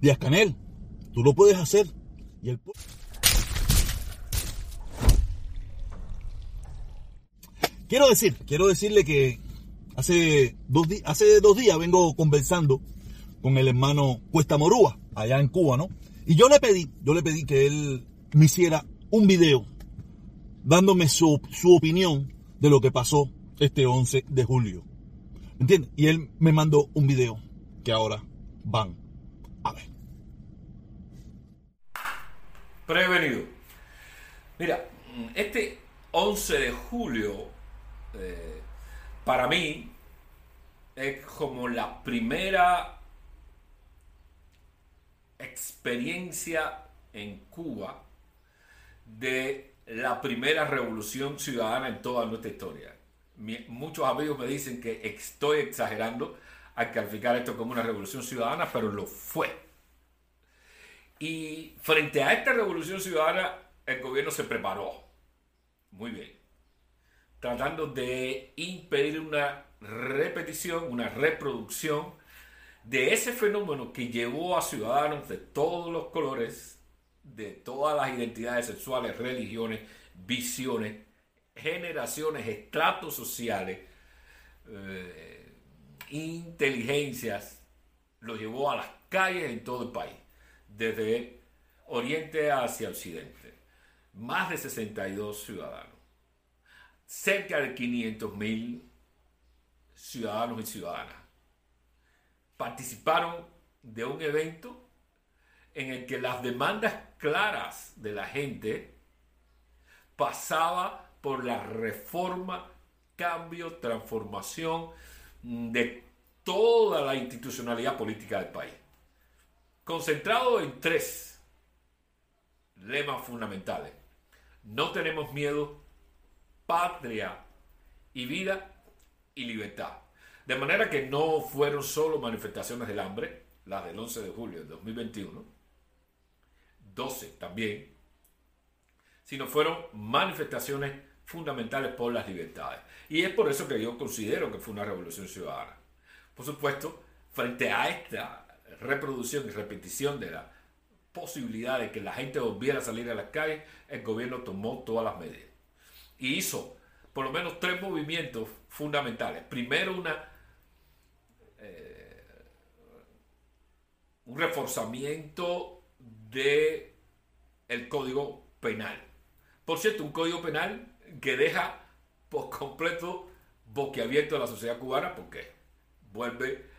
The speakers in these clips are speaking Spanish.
Díaz Canel, tú lo puedes hacer. Y Quiero decir, quiero decirle que hace dos, días vengo conversando con el hermano Cuesta Morúa, allá en Cuba, ¿no? Y yo le pedí, yo le pedí que él me hiciera un video dándome su, opinión de lo que pasó este 11 de julio. ¿Me entiendes? Y él me mandó un video que ahora van a ver. Prevenido. Mira, este 11 de julio eh, para mí es como la primera experiencia en Cuba de la primera revolución ciudadana en toda nuestra historia. muchos amigos me dicen que estoy exagerando al calificar esto como una revolución ciudadana, pero lo fue. Y frente a esta revolución ciudadana, el gobierno se preparó. Muy bien tratando de impedir una repetición, una reproducción de ese fenómeno que llevó a ciudadanos de todos los colores, de todas las identidades sexuales, religiones, visiones, generaciones, estratos sociales, eh, inteligencias, lo llevó a las calles en todo el país, desde oriente hacia occidente. Más de 62 ciudadanos cerca de 500 mil ciudadanos y ciudadanas participaron de un evento en el que las demandas claras de la gente pasaba por la reforma, cambio, transformación de toda la institucionalidad política del país. Concentrado en tres lemas fundamentales. No tenemos miedo patria y vida y libertad. De manera que no fueron solo manifestaciones del hambre, las del 11 de julio de 2021, 12 también, sino fueron manifestaciones fundamentales por las libertades. Y es por eso que yo considero que fue una revolución ciudadana. Por supuesto, frente a esta reproducción y repetición de la posibilidad de que la gente volviera a salir a las calles, el gobierno tomó todas las medidas y hizo por lo menos tres movimientos fundamentales. Primero, eh, un reforzamiento de el código penal. Por cierto, un código penal que deja por completo boquiabierto a la sociedad cubana porque vuelve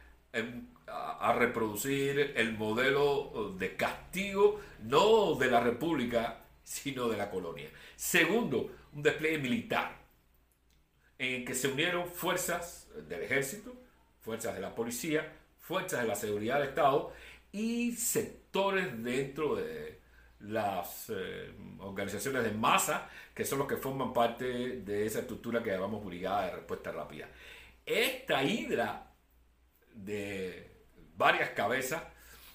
a reproducir el modelo de castigo, no de la República, sino de la colonia. Segundo, un despliegue militar en que se unieron fuerzas del ejército, fuerzas de la policía, fuerzas de la seguridad del Estado y sectores dentro de las eh, organizaciones de masa que son los que forman parte de esa estructura que llamamos Brigada de Respuesta Rápida. Esta hidra de varias cabezas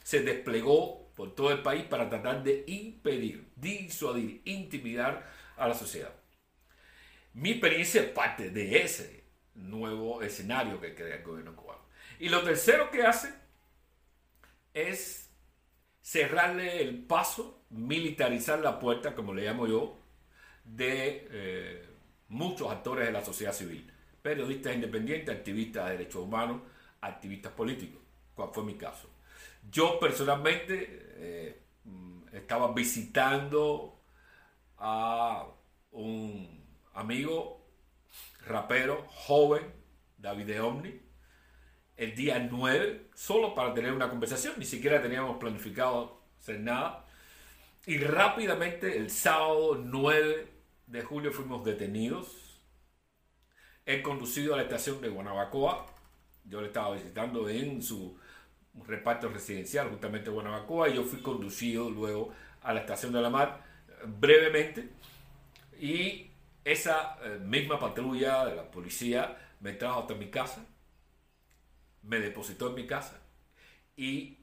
se desplegó por todo el país para tratar de impedir, disuadir, intimidar a la sociedad. Mi experiencia es parte de ese nuevo escenario que crea el gobierno cubano. Y lo tercero que hace es cerrarle el paso, militarizar la puerta, como le llamo yo, de eh, muchos actores de la sociedad civil, periodistas independientes, activistas de derechos humanos, activistas políticos, cual fue mi caso. Yo personalmente eh, estaba visitando a un amigo rapero joven, David de Omni, el día 9, solo para tener una conversación, ni siquiera teníamos planificado hacer nada. Y rápidamente, el sábado 9 de julio, fuimos detenidos. He conducido a la estación de Guanabacoa. Yo le estaba visitando en su reparto residencial, justamente Guanabacoa, y yo fui conducido luego a la estación de la mar brevemente. Y esa eh, misma patrulla de la policía me trajo hasta mi casa, me depositó en mi casa y,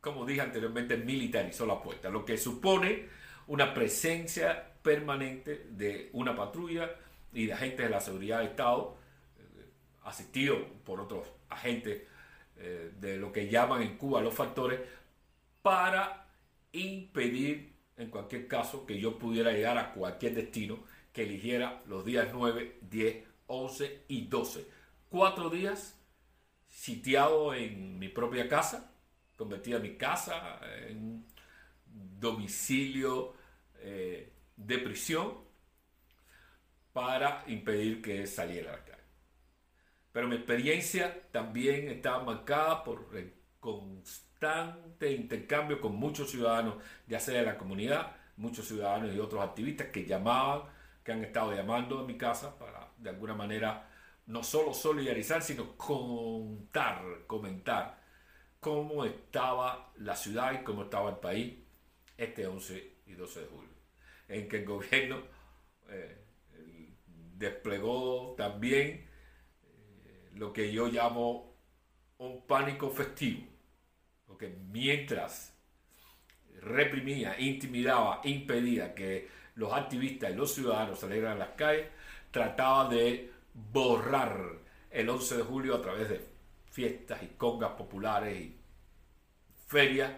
como dije anteriormente, militarizó la puerta, lo que supone una presencia permanente de una patrulla y de agentes de la seguridad del Estado, eh, asistido por otros agentes eh, de lo que llaman en Cuba los factores, para impedir, en cualquier caso, que yo pudiera llegar a cualquier destino que eligiera los días 9, 10, 11 y 12. Cuatro días sitiado en mi propia casa, convertida mi casa en domicilio eh, de prisión para impedir que saliera a la calle. Pero mi experiencia también estaba marcada por el constante intercambio con muchos ciudadanos, ya sea de la comunidad, muchos ciudadanos y otros activistas que llamaban, que han estado llamando a mi casa para de alguna manera no solo solidarizar, sino contar, comentar cómo estaba la ciudad y cómo estaba el país este 11 y 12 de julio, en que el gobierno eh, desplegó también lo que yo llamo un pánico festivo, porque mientras reprimía, intimidaba, impedía que los activistas y los ciudadanos salieran a las calles, trataba de borrar el 11 de julio a través de fiestas y congas populares y ferias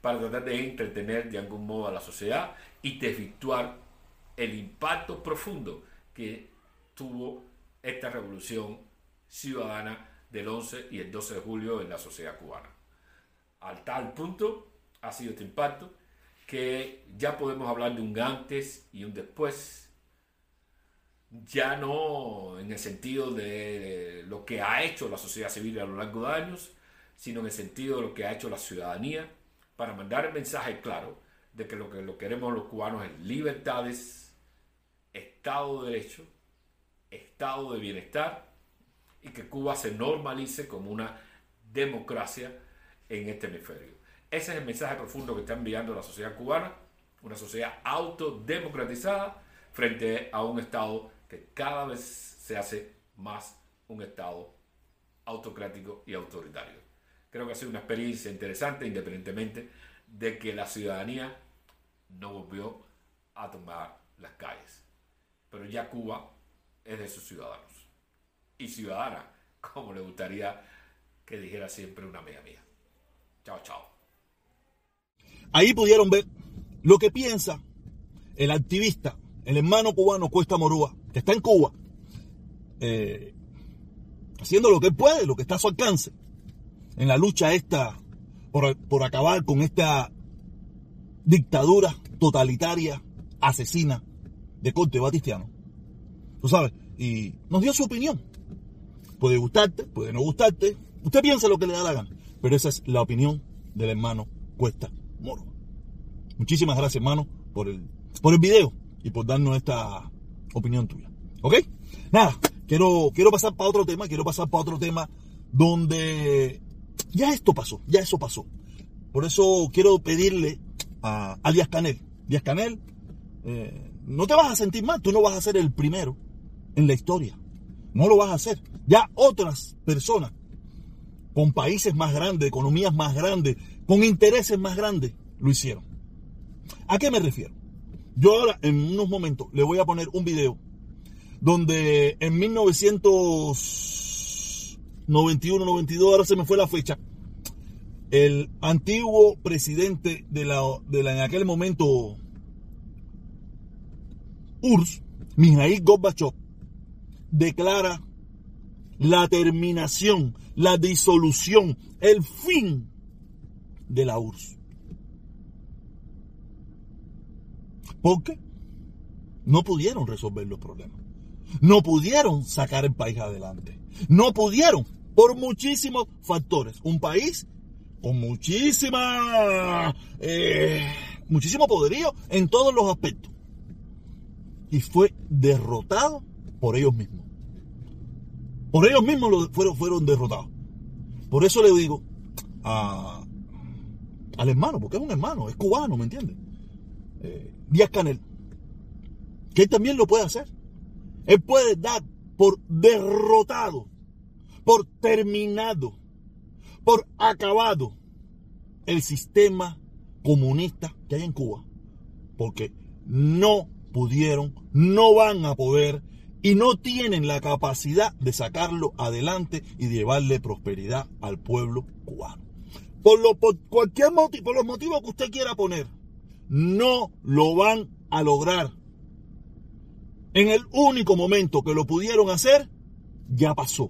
para tratar de entretener de algún modo a la sociedad y desvirtuar el impacto profundo que tuvo esta revolución ciudadana del 11 y el 12 de julio en la sociedad cubana. Al tal punto ha sido este impacto que ya podemos hablar de un antes y un después, ya no en el sentido de lo que ha hecho la sociedad civil a lo largo de años, sino en el sentido de lo que ha hecho la ciudadanía para mandar el mensaje claro de que lo que lo queremos los cubanos es libertades, Estado de Derecho, Estado de Bienestar y que Cuba se normalice como una democracia en este hemisferio. Ese es el mensaje profundo que está enviando la sociedad cubana, una sociedad autodemocratizada frente a un Estado que cada vez se hace más un Estado autocrático y autoritario. Creo que ha sido una experiencia interesante, independientemente de que la ciudadanía no volvió a tomar las calles. Pero ya Cuba es de sus ciudadanos. Y ciudadana, como le gustaría que dijera siempre una amiga mía. Chao, chao. Ahí pudieron ver lo que piensa el activista, el hermano cubano Cuesta Morúa, que está en Cuba, eh, haciendo lo que puede, lo que está a su alcance, en la lucha esta por, por acabar con esta dictadura totalitaria, asesina de corte batistiano. Tú sabes, y nos dio su opinión. Puede gustarte, puede no gustarte. Usted piensa lo que le da la gana. Pero esa es la opinión del hermano Cuesta Moro. Muchísimas gracias, hermano, por el, por el video y por darnos esta opinión tuya. ¿Ok? Nada, quiero, quiero pasar para otro tema, quiero pasar para otro tema donde ya esto pasó, ya eso pasó. Por eso quiero pedirle a, a Díaz Canel, Díaz Canel, eh, no te vas a sentir mal, tú no vas a ser el primero en la historia. No lo vas a hacer. Ya otras personas con países más grandes, economías más grandes, con intereses más grandes, lo hicieron. ¿A qué me refiero? Yo ahora, en unos momentos, le voy a poner un video donde en 1991, 92, ahora se me fue la fecha, el antiguo presidente de la, de la en aquel momento URSS, Mijail Gorbachev, declara la terminación, la disolución, el fin de la URSS. Porque no pudieron resolver los problemas. No pudieron sacar el país adelante. No pudieron por muchísimos factores. Un país con muchísima, eh, muchísimo poderío en todos los aspectos. Y fue derrotado por ellos mismos. Por ellos mismos fueron, fueron derrotados. Por eso le digo al hermano, porque es un hermano, es cubano, ¿me entiendes? Eh, Díaz Canel, que él también lo puede hacer. Él puede dar por derrotado, por terminado, por acabado el sistema comunista que hay en Cuba. Porque no pudieron, no van a poder y no tienen la capacidad de sacarlo adelante y llevarle prosperidad al pueblo cubano. por, lo, por cualquier motivo, por los motivos que usted quiera poner, no lo van a lograr. En el único momento que lo pudieron hacer, ya pasó.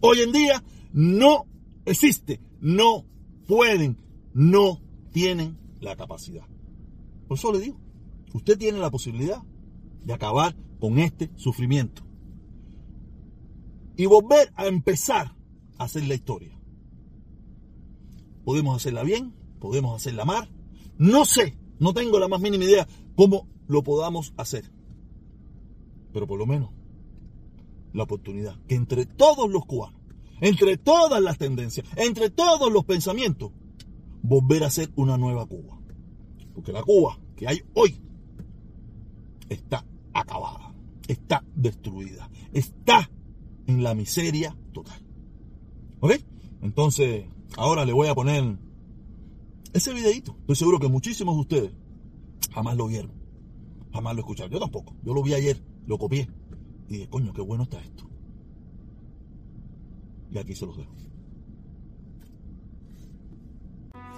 Hoy en día no existe, no pueden, no tienen la capacidad. Por eso le digo, usted tiene la posibilidad de acabar con este sufrimiento y volver a empezar a hacer la historia. Podemos hacerla bien, podemos hacerla mal, no sé, no tengo la más mínima idea cómo lo podamos hacer, pero por lo menos la oportunidad que entre todos los cubanos, entre todas las tendencias, entre todos los pensamientos, volver a ser una nueva Cuba. Porque la Cuba que hay hoy está acabada, está destruida, está en la miseria total. ¿Ok? Entonces, ahora le voy a poner ese videito. Estoy seguro que muchísimos de ustedes jamás lo vieron, jamás lo escucharon. Yo tampoco. Yo lo vi ayer, lo copié y dije, coño, qué bueno está esto. Y aquí se los dejo.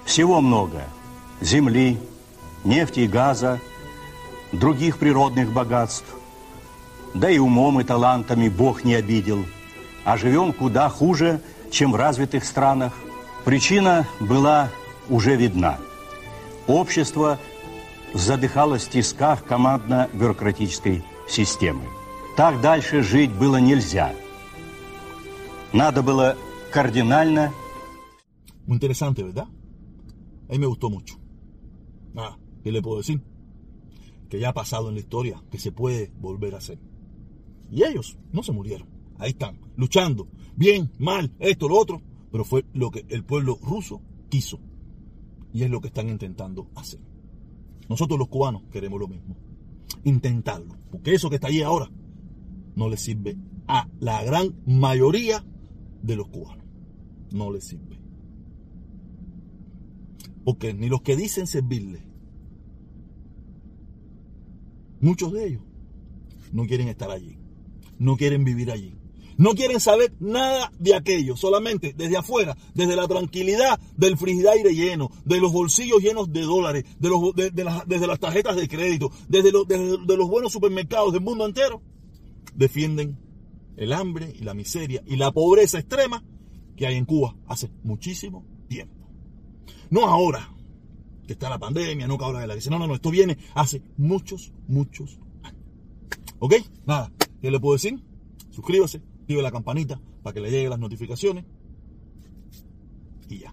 Всего много. Земли, нефти и газа, других природных богатств. Да и умом и талантами Бог не обидел. А живем куда хуже, чем в развитых странах. Причина была уже видна. Общество задыхалось в тисках командно-бюрократической системы. Так дальше жить было нельзя. Надо было кардинально interesante, ¿verdad? A mí me. Que ya ha pasado en la historia, que se puede volver a hacer. Y ellos no se murieron. Ahí están, luchando. Bien, mal, esto, lo otro. Pero fue lo que el pueblo ruso quiso. Y es lo que están intentando hacer. Nosotros los cubanos queremos lo mismo. Intentarlo. Porque eso que está ahí ahora no le sirve a la gran mayoría de los cubanos. No le sirve. Porque ni los que dicen servirle, muchos de ellos no quieren estar allí, no quieren vivir allí, no quieren saber nada de aquello, solamente desde afuera, desde la tranquilidad del frigidaire lleno, de los bolsillos llenos de dólares, de los, de, de las, desde las tarjetas de crédito, desde, de los buenos supermercados del mundo entero, defienden el hambre y la miseria y la pobreza extrema que hay en Cuba hace muchísimo tiempo. No ahora, que está la pandemia, no que ahora de la que no, no, no, esto viene hace muchos, muchos años. ¿Ok? Nada, ¿Qué le puedo decir? Suscríbase, active la campanita para que le lleguen las notificaciones. Y ya.